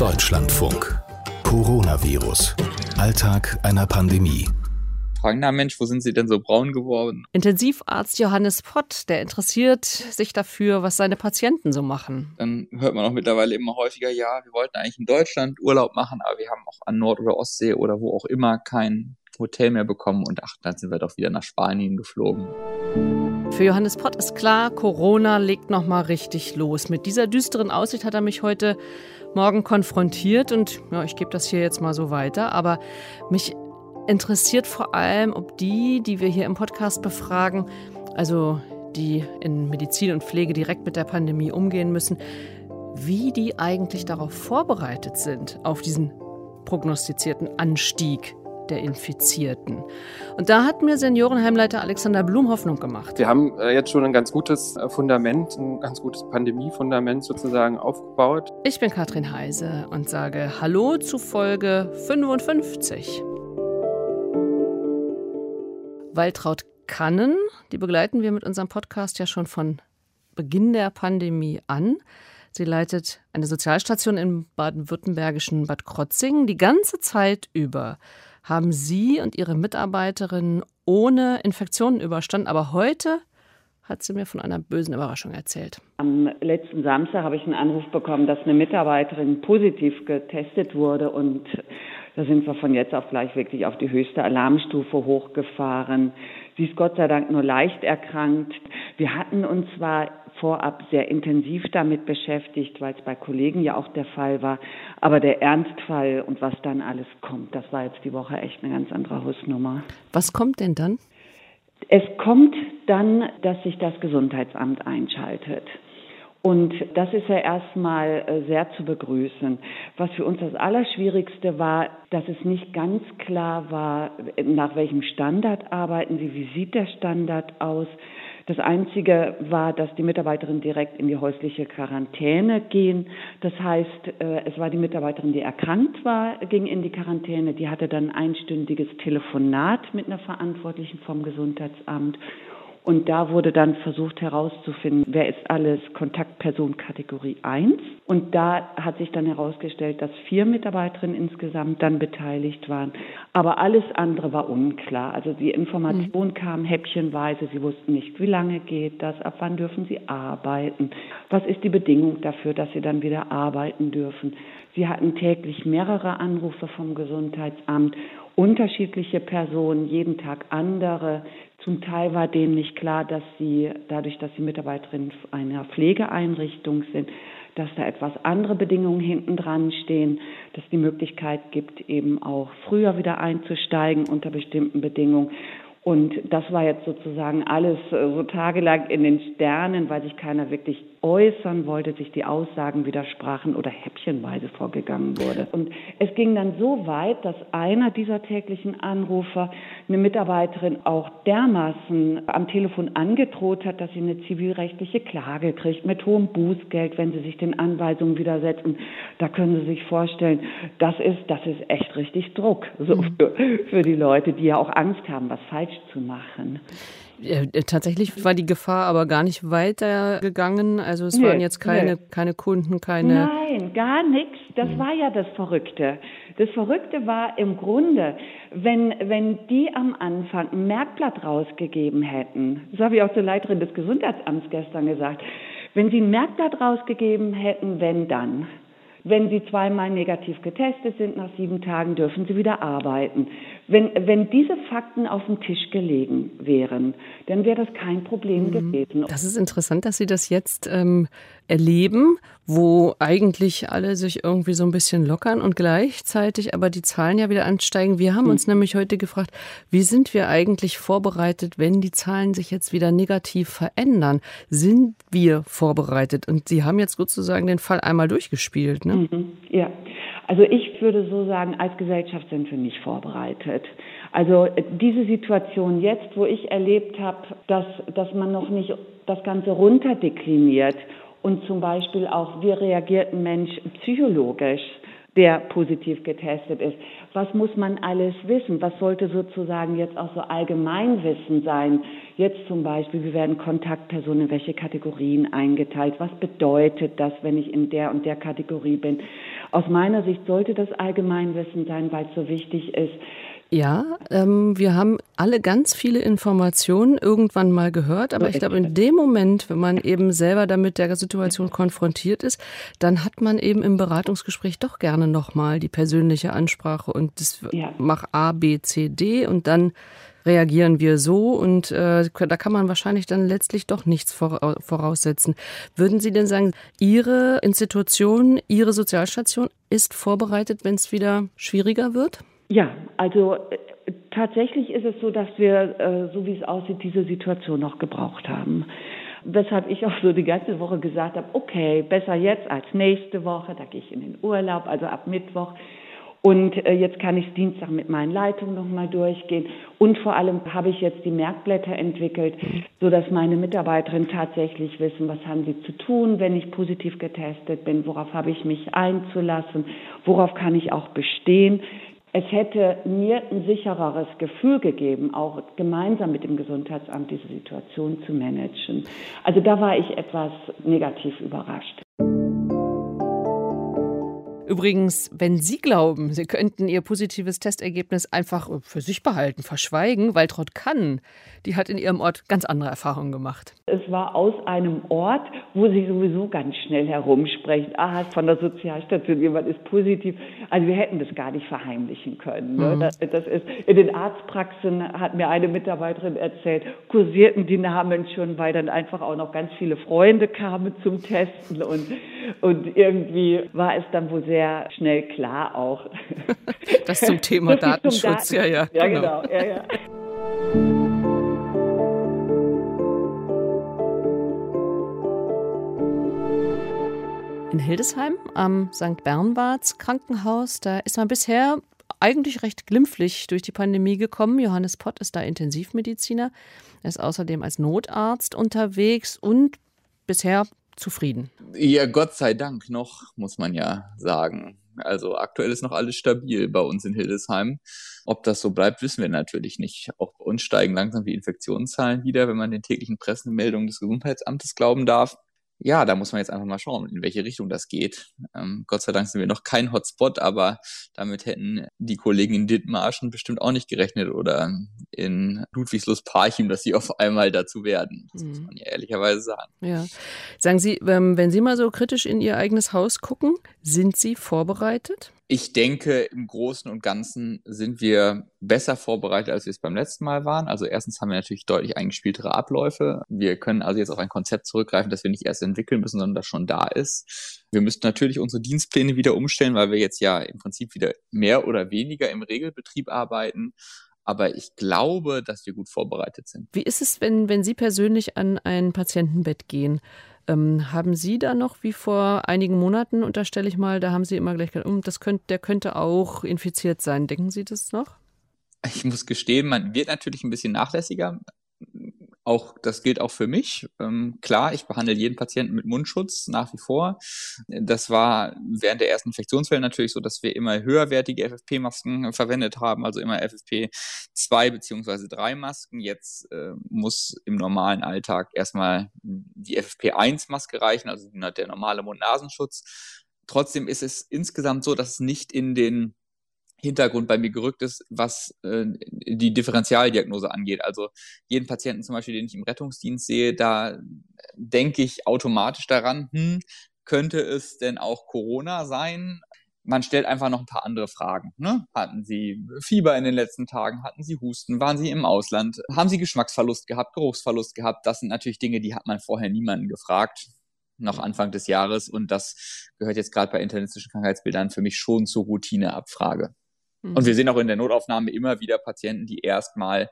Deutschlandfunk. Coronavirus. Alltag einer Pandemie. Fragen, na Mensch, wo sind Sie denn so braun geworden? Intensivarzt Johannes Pott, der interessiert sich dafür, was seine Patienten so machen. Dann hört man auch mittlerweile immer häufiger, ja, wir wollten eigentlich in Deutschland Urlaub machen, aber wir haben auch an Nord- oder Ostsee oder wo auch immer kein Hotel mehr bekommen und ach, dann sind wir doch wieder nach Spanien geflogen. Für Johannes Pott ist klar, Corona legt noch mal richtig los. Mit dieser düsteren Aussicht hat er mich heute Morgen konfrontiert und ja, ich gebe das hier jetzt mal so weiter. Aber mich interessiert vor allem, ob die, die wir hier im Podcast befragen, also die in Medizin und Pflege direkt mit der Pandemie umgehen müssen, wie die eigentlich darauf vorbereitet sind, auf diesen prognostizierten Anstieg der Infizierten. Und da hat mir Seniorenheimleiter Alexander Blum Hoffnung gemacht. Wir haben äh, jetzt schon ein ganz gutes äh, Fundament, ein ganz gutes Pandemiefundament sozusagen aufgebaut. Ich bin Katrin Heise und sage Hallo zu Folge 55. Waltraud Kannen, die begleiten wir mit unserem Podcast ja schon von Beginn der Pandemie an. Sie leitet eine Sozialstation im baden-württembergischen Bad Krotzingen die ganze Zeit über haben Sie und Ihre Mitarbeiterinnen ohne Infektionen überstanden. Aber heute hat sie mir von einer bösen Überraschung erzählt. Am letzten Samstag habe ich einen Anruf bekommen, dass eine Mitarbeiterin positiv getestet wurde und da sind wir von jetzt auf gleich wirklich auf die höchste Alarmstufe hochgefahren. Sie ist Gott sei Dank nur leicht erkrankt. Wir hatten uns zwar vorab sehr intensiv damit beschäftigt, weil es bei Kollegen ja auch der Fall war. Aber der Ernstfall und was dann alles kommt, das war jetzt die Woche echt eine ganz andere Hausnummer. Was kommt denn dann? Es kommt dann, dass sich das Gesundheitsamt einschaltet. Und das ist ja erstmal äh, sehr zu begrüßen. Was für uns das Allerschwierigste war, dass es nicht ganz klar war, nach welchem Standard arbeiten Sie, wie sieht der Standard aus. Das Einzige war, dass die Mitarbeiterin direkt in die häusliche Quarantäne gehen. Das heißt, äh, es war die Mitarbeiterin, die erkrankt war, ging in die Quarantäne. Die hatte dann ein einstündiges Telefonat mit einer Verantwortlichen vom Gesundheitsamt und da wurde dann versucht herauszufinden, wer ist alles Kontaktperson Kategorie 1. Und da hat sich dann herausgestellt, dass vier Mitarbeiterinnen insgesamt dann beteiligt waren. Aber alles andere war unklar. Also die Information mhm. kam häppchenweise. Sie wussten nicht, wie lange geht das, ab wann dürfen sie arbeiten, was ist die Bedingung dafür, dass sie dann wieder arbeiten dürfen. Sie hatten täglich mehrere Anrufe vom Gesundheitsamt unterschiedliche Personen, jeden Tag andere. Zum Teil war denen nicht klar, dass sie, dadurch, dass sie Mitarbeiterin einer Pflegeeinrichtung sind, dass da etwas andere Bedingungen hinten dran stehen, dass die Möglichkeit gibt, eben auch früher wieder einzusteigen unter bestimmten Bedingungen. Und das war jetzt sozusagen alles äh, so tagelang in den Sternen, weil sich keiner wirklich äußern wollte, sich die Aussagen widersprachen oder häppchenweise vorgegangen wurde. Und es ging dann so weit, dass einer dieser täglichen Anrufer eine Mitarbeiterin auch dermaßen am Telefon angedroht hat, dass sie eine zivilrechtliche Klage kriegt mit hohem Bußgeld, wenn sie sich den Anweisungen widersetzen. Da können Sie sich vorstellen, das ist, das ist echt richtig Druck so mhm. für, für die Leute, die ja auch Angst haben, was falsch zu machen. Äh, tatsächlich war die Gefahr aber gar nicht weiter gegangen. Also es nee, waren jetzt keine, keine Kunden, keine. Nein, gar nichts. Das war ja das Verrückte. Das Verrückte war im Grunde, wenn, wenn die am Anfang ein Merkblatt rausgegeben hätten, das habe ich auch zur Leiterin des Gesundheitsamts gestern gesagt, wenn sie ein Merkblatt rausgegeben hätten, wenn dann. Wenn Sie zweimal negativ getestet sind, nach sieben Tagen dürfen Sie wieder arbeiten. Wenn, wenn diese Fakten auf dem Tisch gelegen wären, dann wäre das kein Problem mhm. gewesen. Das ist interessant, dass Sie das jetzt ähm, erleben, wo eigentlich alle sich irgendwie so ein bisschen lockern und gleichzeitig aber die Zahlen ja wieder ansteigen. Wir haben mhm. uns nämlich heute gefragt, wie sind wir eigentlich vorbereitet, wenn die Zahlen sich jetzt wieder negativ verändern? Sind wir vorbereitet? Und Sie haben jetzt sozusagen den Fall einmal durchgespielt. Ne? Mhm. Ja, also ich würde so sagen, als Gesellschaft sind wir nicht vorbereitet. Also diese Situation jetzt, wo ich erlebt habe, dass, dass man noch nicht das Ganze runterdekliniert und zum Beispiel auch, wie reagiert ein Mensch psychologisch, der positiv getestet ist. Was muss man alles wissen? Was sollte sozusagen jetzt auch so Allgemeinwissen sein? Jetzt zum Beispiel, wie werden Kontaktpersonen in welche Kategorien eingeteilt? Was bedeutet das, wenn ich in der und der Kategorie bin? Aus meiner Sicht sollte das Allgemeinwissen sein, weil es so wichtig ist, ja, ähm, wir haben alle ganz viele Informationen irgendwann mal gehört, aber ich glaube, in dem Moment, wenn man eben selber damit der Situation konfrontiert ist, dann hat man eben im Beratungsgespräch doch gerne nochmal die persönliche Ansprache und das ja. mach A, B, C, D und dann reagieren wir so und äh, da kann man wahrscheinlich dann letztlich doch nichts voraussetzen. Würden Sie denn sagen, Ihre Institution, Ihre Sozialstation ist vorbereitet, wenn es wieder schwieriger wird? Ja, also äh, tatsächlich ist es so, dass wir, äh, so wie es aussieht, diese Situation noch gebraucht haben. Weshalb ich auch so die ganze Woche gesagt habe, okay, besser jetzt als nächste Woche, da gehe ich in den Urlaub, also ab Mittwoch. Und äh, jetzt kann ich Dienstag mit meinen Leitungen nochmal durchgehen. Und vor allem habe ich jetzt die Merkblätter entwickelt, so dass meine Mitarbeiterinnen tatsächlich wissen, was haben sie zu tun, wenn ich positiv getestet bin, worauf habe ich mich einzulassen, worauf kann ich auch bestehen. Es hätte mir ein sichereres Gefühl gegeben, auch gemeinsam mit dem Gesundheitsamt diese Situation zu managen. Also da war ich etwas negativ überrascht. Übrigens, wenn Sie glauben, Sie könnten Ihr positives Testergebnis einfach für sich behalten, verschweigen, Waltraud Kann, die hat in ihrem Ort ganz andere Erfahrungen gemacht. Es war aus einem Ort, wo Sie sowieso ganz schnell herumsprechen. Ah, von der Sozialstation, jemand ist positiv. Also wir hätten das gar nicht verheimlichen können. Ne? Mhm. Das, das, ist, in den Arztpraxen hat mir eine Mitarbeiterin erzählt, kursierten die Namen schon, weil dann einfach auch noch ganz viele Freunde kamen zum Testen und, und irgendwie war es dann wohl sehr sehr schnell klar auch. Das zum Thema so Datenschutz, Daten. ja, ja. Ja, genau. genau. Ja, ja. In Hildesheim am St. Bernwarts Krankenhaus, da ist man bisher eigentlich recht glimpflich durch die Pandemie gekommen. Johannes Pott ist da Intensivmediziner. Er ist außerdem als Notarzt unterwegs und bisher zufrieden. Ja, Gott sei Dank noch, muss man ja sagen. Also aktuell ist noch alles stabil bei uns in Hildesheim. Ob das so bleibt, wissen wir natürlich nicht. Auch bei uns steigen langsam die Infektionszahlen wieder, wenn man den täglichen Pressemeldungen des Gesundheitsamtes glauben darf ja, da muss man jetzt einfach mal schauen, in welche Richtung das geht. Ähm, Gott sei Dank sind wir noch kein Hotspot, aber damit hätten die Kollegen in Dithmarschen bestimmt auch nicht gerechnet oder in Ludwigslust-Parchim, dass sie auf einmal dazu werden. Das mhm. muss man ja ehrlicherweise sagen. Ja. Sagen Sie, ähm, wenn Sie mal so kritisch in Ihr eigenes Haus gucken, sind Sie vorbereitet? Ich denke, im Großen und Ganzen sind wir besser vorbereitet, als wir es beim letzten Mal waren. Also erstens haben wir natürlich deutlich eingespieltere Abläufe. Wir können also jetzt auf ein Konzept zurückgreifen, das wir nicht erst entwickeln müssen, sondern das schon da ist. Wir müssten natürlich unsere Dienstpläne wieder umstellen, weil wir jetzt ja im Prinzip wieder mehr oder weniger im Regelbetrieb arbeiten. Aber ich glaube, dass wir gut vorbereitet sind. Wie ist es, wenn, wenn Sie persönlich an ein Patientenbett gehen? Ähm, haben Sie da noch wie vor einigen Monaten, unterstelle ich mal, da haben Sie immer gleich gesagt, oh, das könnte, der könnte auch infiziert sein. Denken Sie das noch? Ich muss gestehen, man wird natürlich ein bisschen nachlässiger auch, das gilt auch für mich. Ähm, klar, ich behandle jeden Patienten mit Mundschutz nach wie vor. Das war während der ersten Infektionswelle natürlich so, dass wir immer höherwertige FFP-Masken verwendet haben, also immer FFP2 beziehungsweise 3 Masken. Jetzt äh, muss im normalen Alltag erstmal die FFP1-Maske reichen, also der normale Mund-Nasenschutz. Trotzdem ist es insgesamt so, dass es nicht in den Hintergrund bei mir gerückt ist, was äh, die Differentialdiagnose angeht. Also jeden Patienten zum Beispiel, den ich im Rettungsdienst sehe, da denke ich automatisch daran, hm, könnte es denn auch Corona sein? Man stellt einfach noch ein paar andere Fragen. Ne? Hatten Sie Fieber in den letzten Tagen? Hatten Sie Husten? Waren Sie im Ausland? Haben Sie Geschmacksverlust gehabt? Geruchsverlust gehabt? Das sind natürlich Dinge, die hat man vorher niemanden gefragt noch Anfang des Jahres und das gehört jetzt gerade bei internistischen Krankheitsbildern für mich schon zur Routineabfrage. Mhm. Und wir sehen auch in der Notaufnahme immer wieder Patienten, die erstmal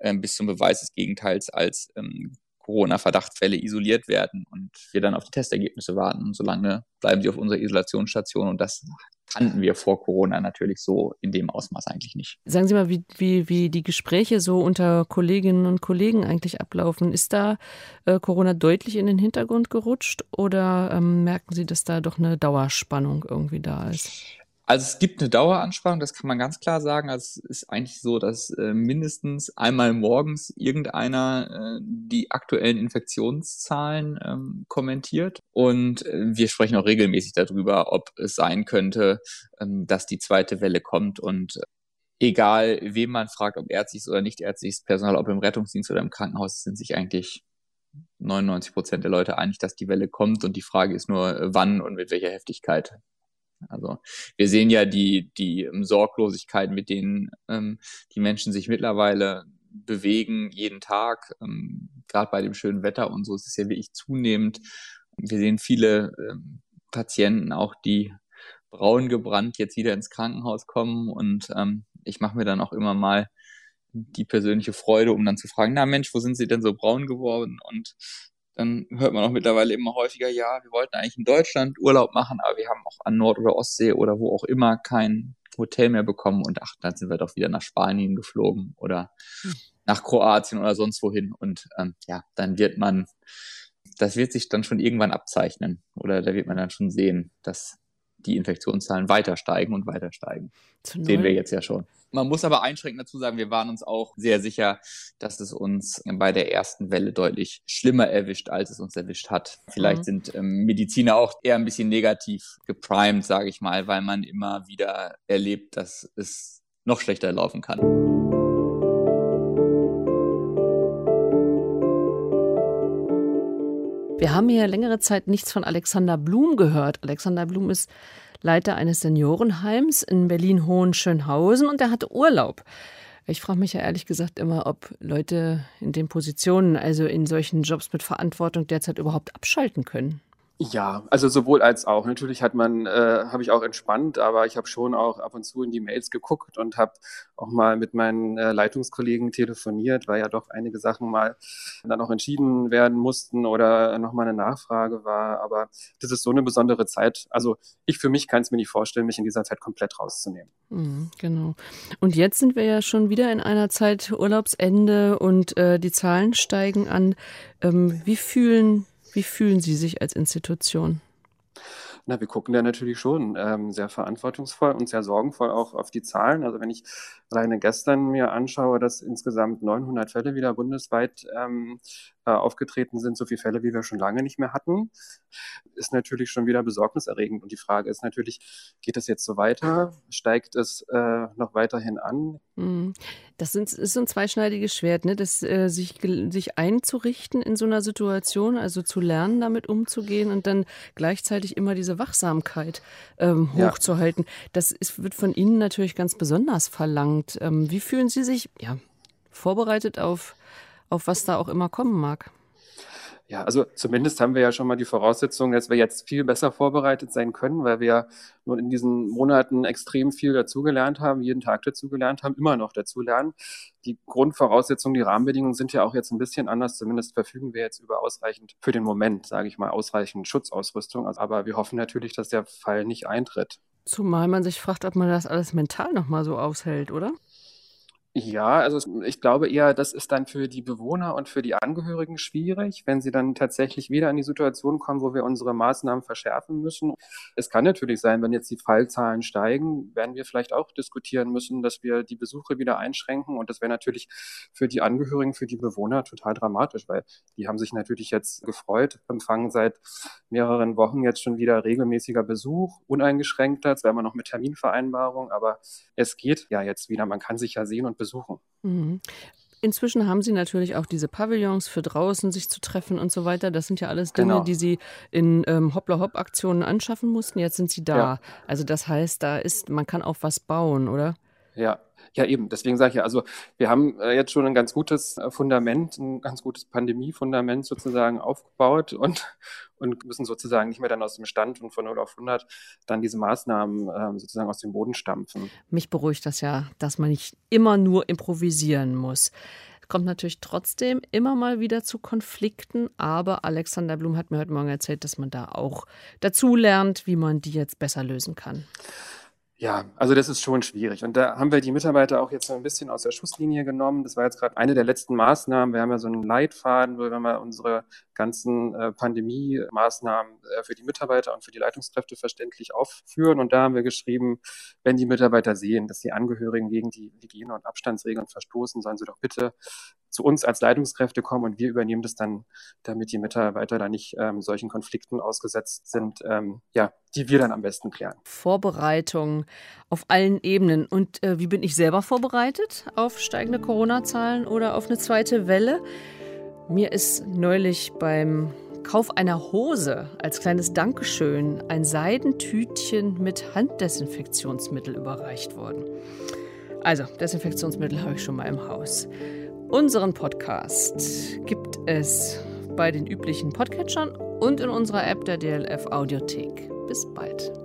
ähm, bis zum Beweis des Gegenteils als ähm, Corona-Verdachtsfälle isoliert werden und wir dann auf die Testergebnisse warten. Und solange bleiben sie auf unserer Isolationsstation und das kannten wir vor Corona natürlich so in dem Ausmaß eigentlich nicht. Sagen Sie mal, wie, wie, wie die Gespräche so unter Kolleginnen und Kollegen eigentlich ablaufen. Ist da äh, Corona deutlich in den Hintergrund gerutscht oder ähm, merken Sie, dass da doch eine Dauerspannung irgendwie da ist? Also es gibt eine Daueranspannung, das kann man ganz klar sagen. Also es ist eigentlich so, dass äh, mindestens einmal morgens irgendeiner äh, die aktuellen Infektionszahlen ähm, kommentiert. Und äh, wir sprechen auch regelmäßig darüber, ob es sein könnte, ähm, dass die zweite Welle kommt. Und egal, wem man fragt, ob ärztliches oder nicht ärztliches Personal, ob im Rettungsdienst oder im Krankenhaus, sind sich eigentlich 99 Prozent der Leute einig, dass die Welle kommt. Und die Frage ist nur, wann und mit welcher Heftigkeit. Also wir sehen ja die, die ähm, Sorglosigkeit, mit denen ähm, die Menschen sich mittlerweile bewegen, jeden Tag, ähm, gerade bei dem schönen Wetter und so, es ist ja wirklich zunehmend. Wir sehen viele ähm, Patienten auch, die braun gebrannt jetzt wieder ins Krankenhaus kommen und ähm, ich mache mir dann auch immer mal die persönliche Freude, um dann zu fragen, na Mensch, wo sind Sie denn so braun geworden? Und dann hört man auch mittlerweile immer häufiger, ja, wir wollten eigentlich in Deutschland Urlaub machen, aber wir haben auch an Nord- oder Ostsee oder wo auch immer kein Hotel mehr bekommen und ach, dann sind wir doch wieder nach Spanien geflogen oder hm. nach Kroatien oder sonst wohin und ähm, ja, dann wird man, das wird sich dann schon irgendwann abzeichnen oder da wird man dann schon sehen, dass die Infektionszahlen weiter steigen und weiter steigen. Sehen wir jetzt ja schon. Man muss aber einschränkend dazu sagen, wir waren uns auch sehr sicher, dass es uns bei der ersten Welle deutlich schlimmer erwischt, als es uns erwischt hat. Vielleicht mhm. sind ähm, Mediziner auch eher ein bisschen negativ geprimed, sage ich mal, weil man immer wieder erlebt, dass es noch schlechter laufen kann. Wir haben hier längere Zeit nichts von Alexander Blum gehört. Alexander Blum ist Leiter eines Seniorenheims in Berlin-Hohenschönhausen und er hatte Urlaub. Ich frage mich ja ehrlich gesagt immer, ob Leute in den Positionen, also in solchen Jobs mit Verantwortung derzeit überhaupt abschalten können. Ja, also sowohl als auch. Natürlich hat man, äh, habe ich auch entspannt, aber ich habe schon auch ab und zu in die Mails geguckt und habe auch mal mit meinen äh, Leitungskollegen telefoniert, weil ja doch einige Sachen mal dann auch entschieden werden mussten oder nochmal eine Nachfrage war. Aber das ist so eine besondere Zeit. Also ich für mich kann es mir nicht vorstellen, mich in dieser Zeit komplett rauszunehmen. Mhm, genau. Und jetzt sind wir ja schon wieder in einer Zeit Urlaubsende und äh, die Zahlen steigen an. Ähm, wie fühlen wie fühlen Sie sich als Institution? Na, wir gucken da natürlich schon ähm, sehr verantwortungsvoll und sehr sorgenvoll auch auf die Zahlen. Also wenn ich alleine gestern mir anschaue, dass insgesamt 900 Fälle wieder bundesweit ähm, äh, aufgetreten sind, so viele Fälle, wie wir schon lange nicht mehr hatten, ist natürlich schon wieder besorgniserregend. Und die Frage ist natürlich, geht es jetzt so weiter? Steigt es äh, noch weiterhin an? Mhm. Das sind, ist so ein zweischneidiges Schwert, ne? das, äh, sich, sich einzurichten in so einer Situation, also zu lernen, damit umzugehen und dann gleichzeitig immer diese Wachsamkeit ähm, hochzuhalten. Ja. Das ist, wird von Ihnen natürlich ganz besonders verlangt. Ähm, wie fühlen Sie sich ja, vorbereitet auf auf was da auch immer kommen mag. Ja, also zumindest haben wir ja schon mal die Voraussetzung, dass wir jetzt viel besser vorbereitet sein können, weil wir nun in diesen Monaten extrem viel dazugelernt haben, jeden Tag dazugelernt haben, immer noch dazulernen. Die Grundvoraussetzungen, die Rahmenbedingungen sind ja auch jetzt ein bisschen anders. Zumindest verfügen wir jetzt über ausreichend, für den Moment, sage ich mal, ausreichend Schutzausrüstung. Aber wir hoffen natürlich, dass der Fall nicht eintritt. Zumal man sich fragt, ob man das alles mental nochmal so aushält, oder? Ja, also ich glaube eher, das ist dann für die Bewohner und für die Angehörigen schwierig, wenn sie dann tatsächlich wieder in die Situation kommen, wo wir unsere Maßnahmen verschärfen müssen. Es kann natürlich sein, wenn jetzt die Fallzahlen steigen, werden wir vielleicht auch diskutieren müssen, dass wir die Besuche wieder einschränken. Und das wäre natürlich für die Angehörigen, für die Bewohner total dramatisch, weil die haben sich natürlich jetzt gefreut, empfangen seit mehreren Wochen jetzt schon wieder regelmäßiger Besuch, uneingeschränkter, zwar immer noch mit Terminvereinbarung, aber es geht ja jetzt wieder. Man kann sich ja sehen und besuchen. Mhm. Inzwischen haben Sie natürlich auch diese Pavillons für draußen, sich zu treffen und so weiter. Das sind ja alles Dinge, genau. die Sie in ähm, Hoppla-Hopp-Aktionen anschaffen mussten. Jetzt sind Sie da. Ja. Also das heißt, da ist, man kann auch was bauen, oder? Ja, ja, eben. Deswegen sage ich ja, also wir haben äh, jetzt schon ein ganz gutes äh, Fundament, ein ganz gutes Pandemie-Fundament sozusagen aufgebaut und, und müssen sozusagen nicht mehr dann aus dem Stand und von 0 auf 100 dann diese Maßnahmen ähm, sozusagen aus dem Boden stampfen. Mich beruhigt das ja, dass man nicht immer nur improvisieren muss kommt natürlich trotzdem immer mal wieder zu Konflikten, aber Alexander Blum hat mir heute Morgen erzählt, dass man da auch dazu lernt, wie man die jetzt besser lösen kann. Ja, also das ist schon schwierig. Und da haben wir die Mitarbeiter auch jetzt so ein bisschen aus der Schusslinie genommen. Das war jetzt gerade eine der letzten Maßnahmen. Wir haben ja so einen Leitfaden, wo wir mal unsere ganzen äh, Pandemie-Maßnahmen äh, für die Mitarbeiter und für die Leitungskräfte verständlich aufführen. Und da haben wir geschrieben, wenn die Mitarbeiter sehen, dass die Angehörigen gegen die Hygiene- und Abstandsregeln verstoßen, sollen sie doch bitte zu uns als Leitungskräfte kommen und wir übernehmen das dann, damit die Mitarbeiter da nicht ähm, solchen Konflikten ausgesetzt sind, ähm, ja, die wir dann am besten klären. Vorbereitung auf allen Ebenen. Und äh, wie bin ich selber vorbereitet auf steigende Corona-Zahlen oder auf eine zweite Welle? Mir ist neulich beim Kauf einer Hose als kleines Dankeschön ein Seidentütchen mit Handdesinfektionsmittel überreicht worden. Also, Desinfektionsmittel habe ich schon mal im Haus. Unseren Podcast gibt es bei den üblichen Podcatchern und in unserer App der DLF Audiothek. Bis bald.